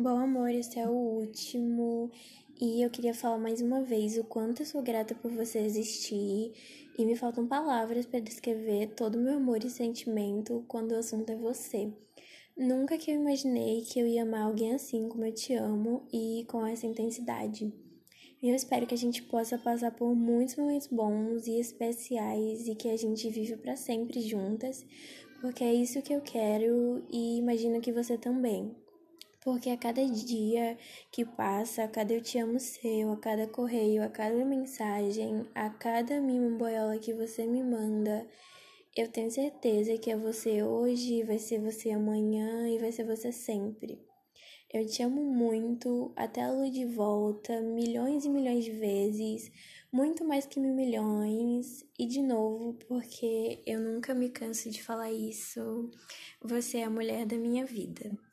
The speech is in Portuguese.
Bom, amor, esse é o último. E eu queria falar mais uma vez o quanto eu sou grata por você existir. E me faltam palavras para descrever todo o meu amor e sentimento quando o assunto é você. Nunca que eu imaginei que eu ia amar alguém assim como eu te amo e com essa intensidade. Eu espero que a gente possa passar por muitos momentos bons e especiais e que a gente viva para sempre juntas, porque é isso que eu quero e imagino que você também. Porque a cada dia que passa, a cada eu te amo seu, a cada correio, a cada mensagem, a cada mimo boiola que você me manda, eu tenho certeza que é você hoje, vai ser você amanhã e vai ser você sempre. Eu te amo muito, até a lua de volta, milhões e milhões de vezes, muito mais que mil milhões, e de novo, porque eu nunca me canso de falar isso, você é a mulher da minha vida.